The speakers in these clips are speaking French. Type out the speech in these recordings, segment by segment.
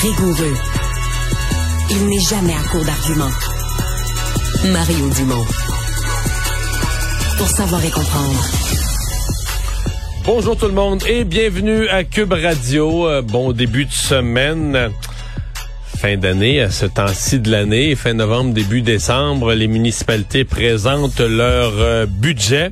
rigoureux. Il n'est jamais à court d'arguments. Mario Dumont. Pour savoir et comprendre. Bonjour tout le monde et bienvenue à Cube Radio. Euh, bon début de semaine. Fin d'année, à ce temps-ci de l'année, fin novembre, début décembre, les municipalités présentent leur euh, budget.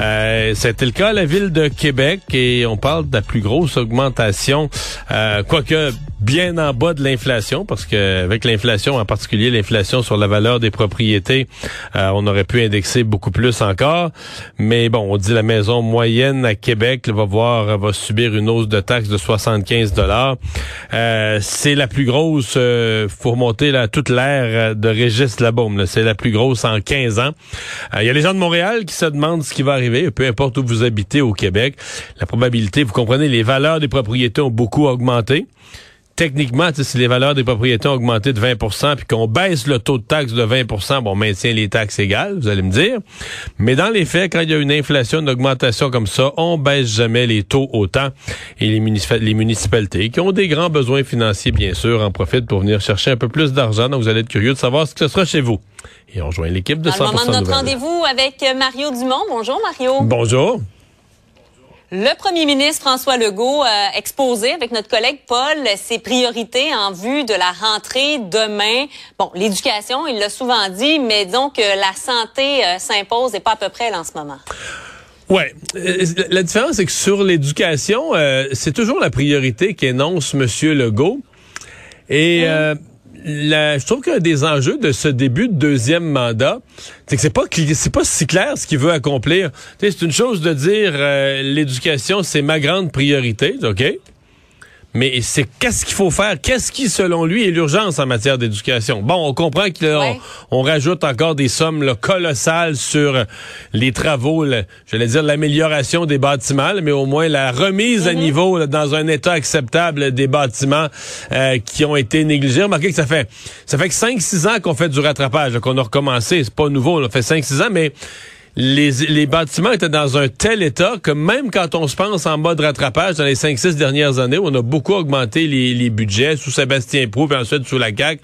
Euh, C'était le cas à la ville de Québec et on parle de la plus grosse augmentation, euh, quoique bien en bas de l'inflation, parce que avec l'inflation, en particulier l'inflation sur la valeur des propriétés, euh, on aurait pu indexer beaucoup plus encore. Mais bon, on dit la maison moyenne à Québec va voir va subir une hausse de taxes de 75 dollars. Euh, c'est la plus grosse, euh, faut remonter là, toute l'ère de Régis Labaume. C'est la plus grosse en 15 ans. Euh, Il y a les gens de Montréal qui se demandent ce qui va arriver, peu importe où vous habitez au Québec. La probabilité, vous comprenez, les valeurs des propriétés ont beaucoup augmenté techniquement, si les valeurs des propriétés ont augmenté de 20% puis qu'on baisse le taux de taxe de 20% bon, on maintient les taxes égales, vous allez me dire. Mais dans les faits, quand il y a une inflation, une augmentation comme ça, on baisse jamais les taux autant. Et les, les municipalités, qui ont des grands besoins financiers, bien sûr, en profitent pour venir chercher un peu plus d'argent. Donc, vous allez être curieux de savoir ce que ce sera chez vous. Et on rejoint l'équipe de 100% Dans le moment de notre rendez-vous avec Mario Dumont. Bonjour, Mario. Bonjour. Le premier ministre François Legault a exposé avec notre collègue Paul ses priorités en vue de la rentrée demain. Bon, l'éducation, il l'a souvent dit, mais que la santé euh, s'impose et pas à peu près là, en ce moment. Ouais, Euh, la différence c'est que sur l'éducation, euh, c'est toujours la priorité qu'énonce Monsieur Legault. Et euh, la- je trouve qu'un des enjeux de ce début de deuxième mandat, c'est que c'est pas c'est pas si clair ce qu'il veut accomplir. C'est une chose de dire euh, l'éducation c'est ma grande priorité, ok? Mais c'est qu'est-ce qu'il faut faire? Qu'est-ce qui, selon lui, est l'urgence en matière d'éducation? Bon, on comprend qu'on Ouais. on rajoute encore des sommes là, colossales sur euh, les travaux, là, j'allais dire l'amélioration des bâtiments, là, mais au moins la remise à niveau là, dans un état acceptable des bâtiments euh, qui ont été négligés. Remarquez que ça fait ça fait que 5-6 ans qu'on fait du rattrapage, qu'on a recommencé. C'est pas nouveau, ça fait 5-6 ans, mais les, les bâtiments étaient dans un tel état que même quand on se pense en mode rattrapage dans les 5-6 dernières années, où on a beaucoup augmenté les, les budgets sous Sébastien Prou puis ensuite sous la CAQ,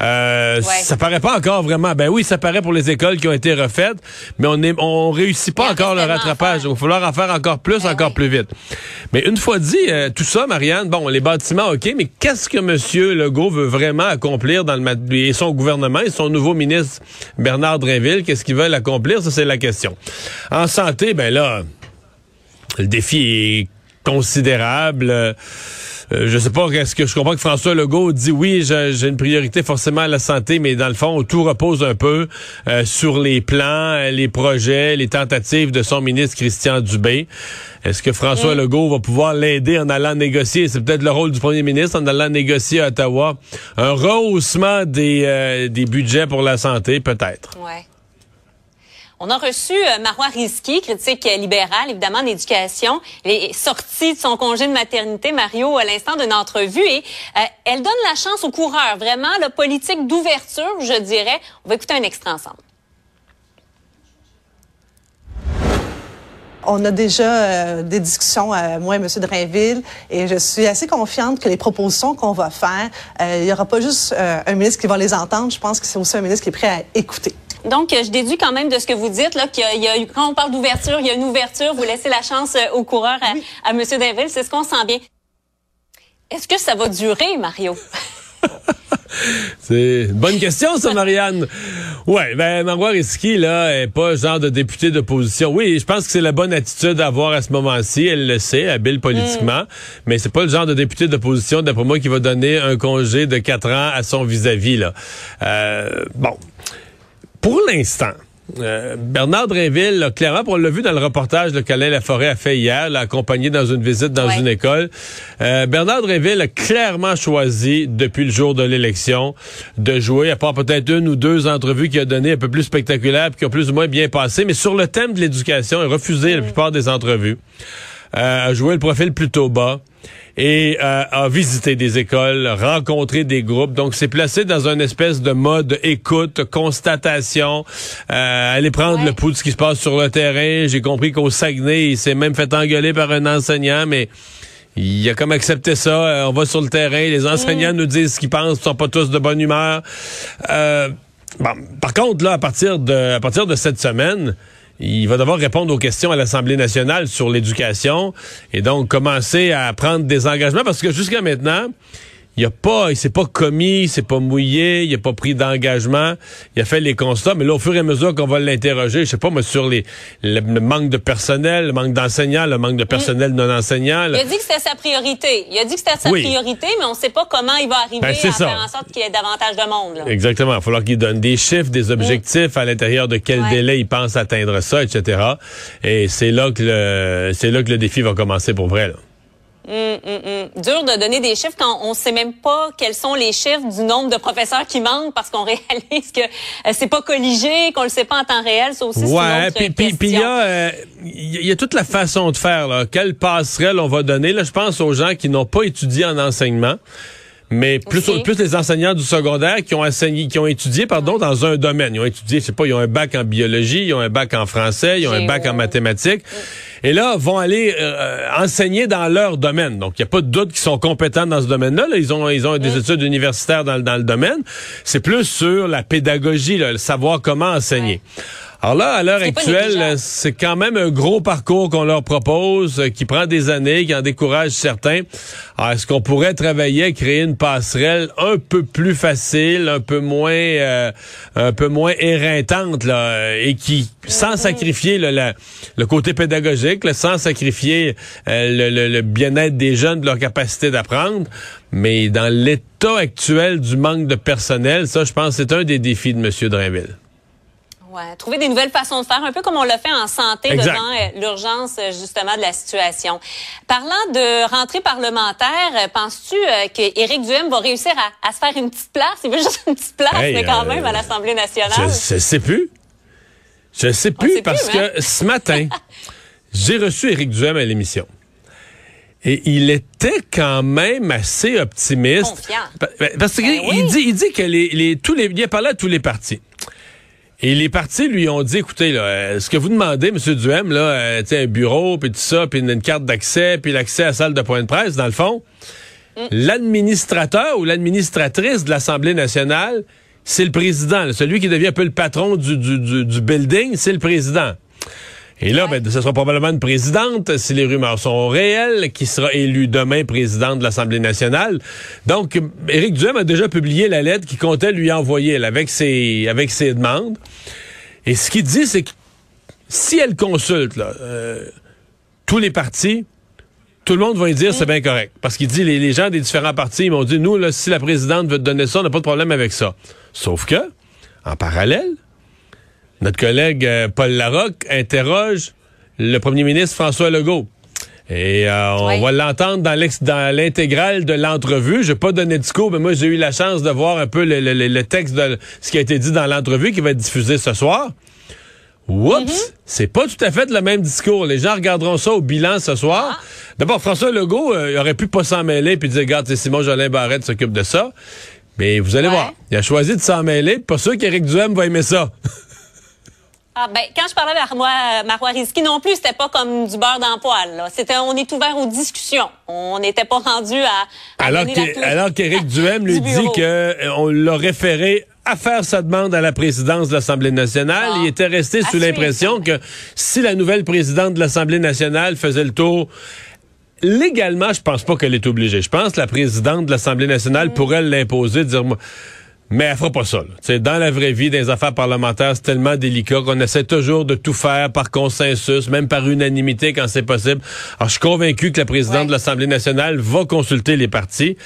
euh, Ouais. ça paraît pas encore vraiment. Ben oui, ça paraît pour les écoles qui ont été refaites, mais on est, on réussit pas encore le rattrapage. Il va falloir en faire encore plus, Ben encore oui. plus vite. Mais une fois dit euh, tout ça, Marianne, bon, les bâtiments, ok, mais qu'est-ce que Monsieur Legault veut vraiment accomplir dans le et son gouvernement et son nouveau ministre Bernard Drinville, qu'est-ce qu'ils veulent accomplir? Ça, c'est la question. En santé, ben là, le défi est considérable. Euh, je sais pas, est-ce que je comprends que François Legault dit oui, j'ai une priorité forcément à la santé, mais dans le fond, tout repose un peu euh, sur les plans, euh, les projets, les tentatives de son ministre Christian Dubé. Est-ce que François Legault va pouvoir l'aider en allant négocier? C'est peut-être le rôle du premier ministre en allant négocier à Ottawa un rehaussement des, euh, des budgets pour la santé, peut-être. Ouais. On a reçu euh, Marois Risky, critique libérale, évidemment, d'éducation. Elle est sortie de son congé de maternité, Mario, à l'instant d'une entrevue. Et euh, elle donne la chance aux coureurs. Vraiment, la politique d'ouverture, je dirais. On va écouter un extrait ensemble. On a déjà euh, des discussions, euh, moi et M. Drainville, et je suis assez confiante que les propositions qu'on va faire, il n'y aura pas juste un ministre qui va les entendre, je pense que c'est aussi un ministre qui est prêt à écouter. Donc, euh, je déduis quand même de ce que vous dites, là, qu'il y a- y quand on parle d'ouverture, il y a une ouverture, vous laissez la chance euh, aux coureurs à, à M. Drainville, c'est ce qu'on sent bien. Est-ce que ça va durer, Mario? C'est une bonne question, ça, Marianne. Ouais, ben, Marois Risky, là, est pas genre de député d'opposition. Oui, je pense que c'est la bonne attitude à avoir à ce moment-ci. Elle le sait, habile politiquement. Mais c'est pas le genre de député d'opposition, d'après moi, qui va donner un congé de quatre ans à son vis-à-vis, là. Euh, bon. Pour l'instant, euh, Bernard Drinville, là, clairement, on l'a vu dans le reportage qu'Alain Laforêt a fait hier, l'a accompagné dans une visite dans Ouais. une école. Euh, Bernard Drinville a clairement choisi, depuis le jour de l'élection, de jouer, à part peut-être une ou deux entrevues qu'il a données un peu plus spectaculaires, puis qui ont plus ou moins bien passé, mais sur le thème de l'éducation, il a refusé la plupart des entrevues. Euh, a joué le profil plutôt bas et euh, a visité des écoles, rencontré des groupes. Donc, c'est placé dans une espèce de mode écoute, constatation, euh, aller prendre Ouais. le pouls de ce qui se passe sur le terrain. J'ai compris qu'au Saguenay, il s'est même fait engueuler par un enseignant, mais il a comme accepté ça. Euh, on va sur le terrain, les enseignants nous disent ce qu'ils pensent, ils sont pas tous de bonne humeur. Euh, bon, par contre, là, à partir de, à partir de cette semaine, il va devoir répondre aux questions à l'Assemblée nationale sur l'éducation et donc commencer à prendre des engagements parce que jusqu'à maintenant, il a pas, il s'est pas commis, il s'est pas mouillé, il a pas pris d'engagement, il a fait les constats, mais là, au fur et à mesure qu'on va l'interroger, je sais pas, moi, sur les, le, le manque de personnel, le manque d'enseignants, le manque de personnel non enseignant. Il a dit que c'était sa priorité. Il a dit que c'était sa Oui. priorité, mais on ne sait pas comment il va arriver Ben, c'est à ça. faire en sorte qu'il y ait davantage de monde. là. Exactement. Il va falloir qu'il donne des chiffres, des objectifs, à l'intérieur de quel Ouais. délai il pense atteindre ça, etc. Et c'est là que le, c'est là que le défi va commencer pour vrai, là. Hum, hum. Dur de donner des chiffres quand on ne sait même pas quels sont les chiffres du nombre de professeurs qui manquent parce qu'on réalise que euh, c'est pas colligé, qu'on le sait pas en temps réel. Ça aussi, Ouais, puis il y a euh, y a- toute la façon de faire là. Quelle passerelle on va donner? Là Je pense aux gens qui n'ont pas étudié en enseignement. Mais plus, plus les enseignants du secondaire qui ont enseigné, qui ont étudié, pardon, dans un domaine. Ils ont étudié, je sais pas, ils ont un bac en biologie, ils ont un bac en français, ils ont un bac en mathématiques. Et là, vont aller euh, enseigner dans leur domaine. Donc, il n'y a pas de doute qu'ils sont compétents dans ce domaine-là. là. Ils ont, ils ont des études universitaires dans, le- dans le domaine. C'est plus sur la pédagogie, là, le savoir comment enseigner. Alors là, à l'heure actuelle, c'est quand même un gros parcours qu'on leur propose, euh, qui prend des années, qui en décourage certains. Est-ce qu'on pourrait travailler, créer une passerelle un peu plus facile, un peu moins, euh, un peu moins éreintante, là, euh, et qui, sans sacrifier là, la- le côté pédagogique, là, sans sacrifier euh, le, le- le bien-être des jeunes, de leur capacité d'apprendre, mais dans l'état actuel du manque de personnel, ça, je pense, c'est un des défis de M. Drainville. Ouais, trouver des nouvelles façons de faire, un peu comme on l'a fait en santé Exact. devant euh, l'urgence euh, justement de la situation. Parlant de rentrée parlementaire, euh, penses-tu euh, que Éric Duhem va réussir à, à se faire une petite place? Il veut juste une petite place, Hey, mais quand euh, même à l'Assemblée nationale. je sais plus. Je sais plus sait parce plus, hein? que ce matin, j'ai reçu Éric Duhem à l'émission. Et il était quand même assez optimiste. Confiant. Pa- Parce qu'il Ben oui. dit, il dit que les, les, tous les, il a parlé à tous les partis. Et les partis lui ont dit, écoutez, là, euh, ce que vous demandez, M. Duhem, là, euh, un bureau, puis tout ça, puis une, carte d'accès, puis l'accès à la salle de point de presse, dans le fond, l'administrateur ou l'administratrice de l'Assemblée nationale, c'est le président. là. Celui qui devient un peu le patron du, du, du, du building, c'est le président. Et là, ben, ce sera probablement une présidente, si les rumeurs sont réelles, qui sera élue demain présidente de l'Assemblée nationale. Donc, Éric Duhem a déjà publié la lettre qu'il comptait lui envoyer avec, ses, avec ses demandes. Et ce qu'il dit, c'est que si elle consulte là, euh, tous les partis, tout le monde va lui dire c'est bien correct. Parce qu'il dit, les, les gens des différents partis, ils m'ont dit, nous, là, si la présidente veut te donner ça, on n'a pas de problème avec ça. Sauf que, en parallèle, notre collègue euh, Paul Larocque interroge le premier ministre François Legault. Et euh, on va l'entendre dans l'intégrale de l'entrevue. Je vais pas donner de discours, mais moi j'ai eu la chance de voir un peu le, le- le- texte de ce qui a été dit dans l'entrevue qui va être diffusé ce soir. Oups, c'est pas tout à fait le même discours. Les gens regarderont ça au bilan ce soir. D'abord, François Legault euh, il aurait pu pas s'en mêler puis dire, regarde, c'est Simon Jolin Barrette s'occupe de ça. Mais vous allez Ouais. voir, il a choisi de s'en mêler. Pas sûr qu'Éric Duhem va aimer ça. Ah, ben, quand je parlais avec Marois, Marois Risky non plus, c'était pas comme du beurre dans le. Là. C'était, on est ouvert aux discussions. On n'était pas rendu à, à Alors que- qu'Éric Duhem lui dit que euh, on l'a référé à faire sa demande à la présidence de l'Assemblée nationale. Il était resté À sous l'impression que si la nouvelle présidente de l'Assemblée nationale faisait le tour, légalement, je pense pas qu'elle est obligée. Je pense que la présidente de l'Assemblée nationale pourrait l'imposer, dire moi. Mais elle fera pas ça. là. Dans la vraie vie, dans les affaires parlementaires, c'est tellement délicat qu'on essaie toujours de tout faire par consensus, même par unanimité quand c'est possible. Alors, je suis convaincu que la présidente Ouais. de l'Assemblée nationale va consulter les partis.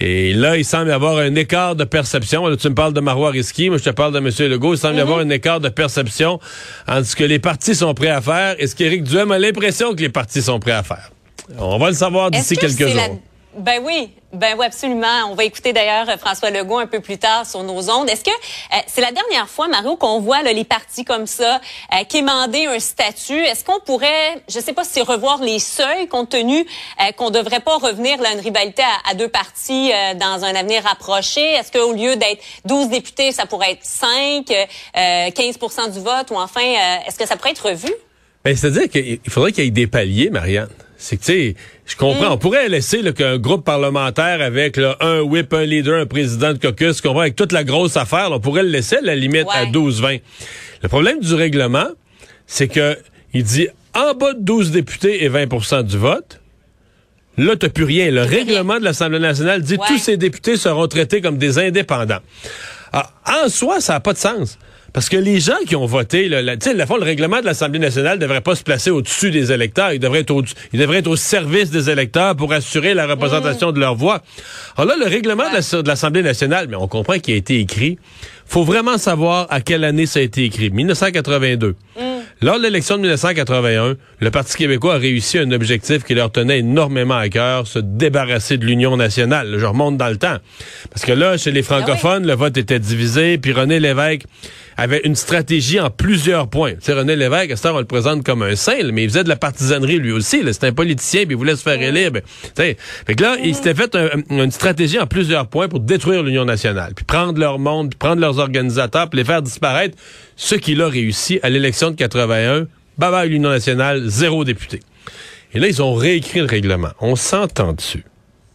Et là, il semble y avoir un écart de perception. Là, tu me parles de Marois Risky, moi je te parle de M. Legault. Il semble y avoir un écart de perception entre ce que les partis sont prêts à faire et ce qu'Éric Duhem a l'impression que les partis sont prêts à faire. On va le savoir d'ici que quelques jours. Ben oui, ben oui, absolument. On va écouter d'ailleurs euh, François Legault un peu plus tard sur nos ondes. Est-ce que euh, c'est la dernière fois, Mario, qu'on voit les partis comme ça euh, quémander un statut? Est-ce qu'on pourrait, je sais pas si revoir les seuils compte tenu euh, qu'on devrait pas revenir là, à une rivalité à, deux partis euh, dans un avenir rapproché? Est-ce qu'au lieu d'être 12 députés, ça pourrait être 5, euh, 15% du vote? Ou enfin, est-ce que ça pourrait être revu? Ben, c'est-à-dire qu'il faudrait qu'il y ait des paliers, Marianne. C'est que, tu sais, je comprends. On pourrait laisser qu'un groupe parlementaire avec là, un whip, un leader, un président de caucus, qu'on avec toute la grosse affaire, là, on pourrait le laisser à la limite à Ouais. 12-20. Le problème du règlement, c'est que il dit en bas de 12 députés et 20% du vote, Là, t'as plus rien. Le règlement de l'Assemblée nationale dit Ouais. tous ces députés seront traités comme des indépendants. Ah, en soi, ça n'a pas de sens. Parce que les gens qui ont voté, là, sais, le fond, le règlement de l'Assemblée nationale ne devrait pas se placer au-dessus des électeurs. Il devrait, être au, il devrait être au service des électeurs pour assurer la représentation de leur voix. Alors là, le règlement de la- de l'Assemblée nationale, mais on comprend qu'il a été écrit. faut vraiment savoir à quelle année ça a été écrit. 1982. Lors de l'élection de 1981, le Parti québécois a réussi un objectif qui leur tenait énormément à cœur, se débarrasser de l'Union nationale. Je remonte dans le temps. Parce que là, chez les francophones, le vote était divisé, puis René Lévesque avait une stratégie en plusieurs points. Sais, René Lévesque, à heure, on le présente comme un saint, mais il faisait de la partisanerie lui aussi. C'était un politicien, puis il voulait se faire élire. Ben, fait que là, il s'était fait un- une stratégie en plusieurs points pour détruire l'Union nationale, puis prendre leur monde, puis prendre leurs organisateurs, puis les faire disparaître. Ce qu'il a réussi à l'élection de 81, bye bye l'Union nationale, zéro député. Et là, ils ont réécrit le règlement. On s'entend dessus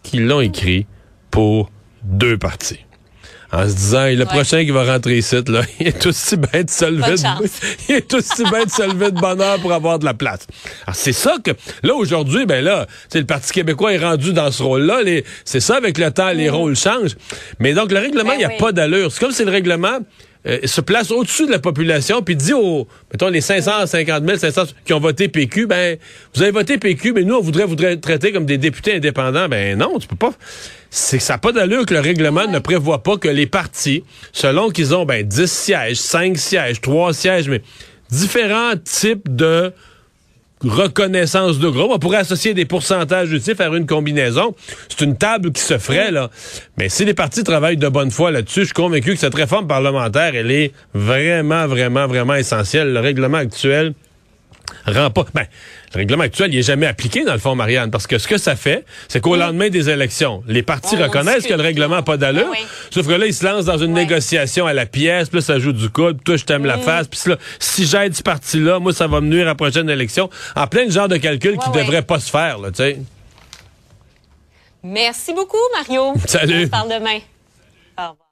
qu'ils l'ont écrit pour deux partis. En se disant, le prochain qui va rentrer ici, là, il est aussi bien de se lever de, il est aussi bien de se lever de bonne heure pour avoir de la place. Alors, c'est ça que, là, aujourd'hui, ben là, tu sais, le Parti québécois est rendu dans ce rôle-là. Les- C'est ça, avec le temps, les rôles changent. Mais donc, le règlement, Ben il n'y a oui. pas d'allure. C'est comme si le règlement euh, se place au-dessus de la population, puis dit aux, mettons, les 550 000, 500 qui ont voté PQ, ben, vous avez voté PQ, mais nous, on voudrait vous traiter comme des députés indépendants. Ben non, tu peux pas. C'est que ça n'a pas d'allure que le règlement ne prévoit pas que les partis, selon qu'ils ont ben, 10 sièges, 5 sièges, 3 sièges, mais différents types de reconnaissance de groupe. On pourrait associer des pourcentages utile, faire une combinaison. C'est une table qui se ferait, là. Mais si les partis travaillent de bonne foi là-dessus, je suis convaincu que cette réforme parlementaire, elle est vraiment, vraiment, vraiment essentielle. Le règlement actuel rend pas... Ben, le règlement actuel, il est jamais appliqué, dans le fond, Marianne, parce que ce que ça fait, c'est qu'au lendemain des élections, les partis On reconnaissent que le règlement n'a pas d'allure, Ah oui. sauf que là, ils se lancent dans une négociation à la pièce, puis là, ça joue du coude, puis toi, je t'aime la Mm. face, puis là, si j'aide ce parti-là, moi, ça va me nuire à la prochaine élection. En plein de genre de calcul qui devrait pas se faire, là, tu sais. Merci beaucoup, Mario. Salut. On se parle demain. Au revoir.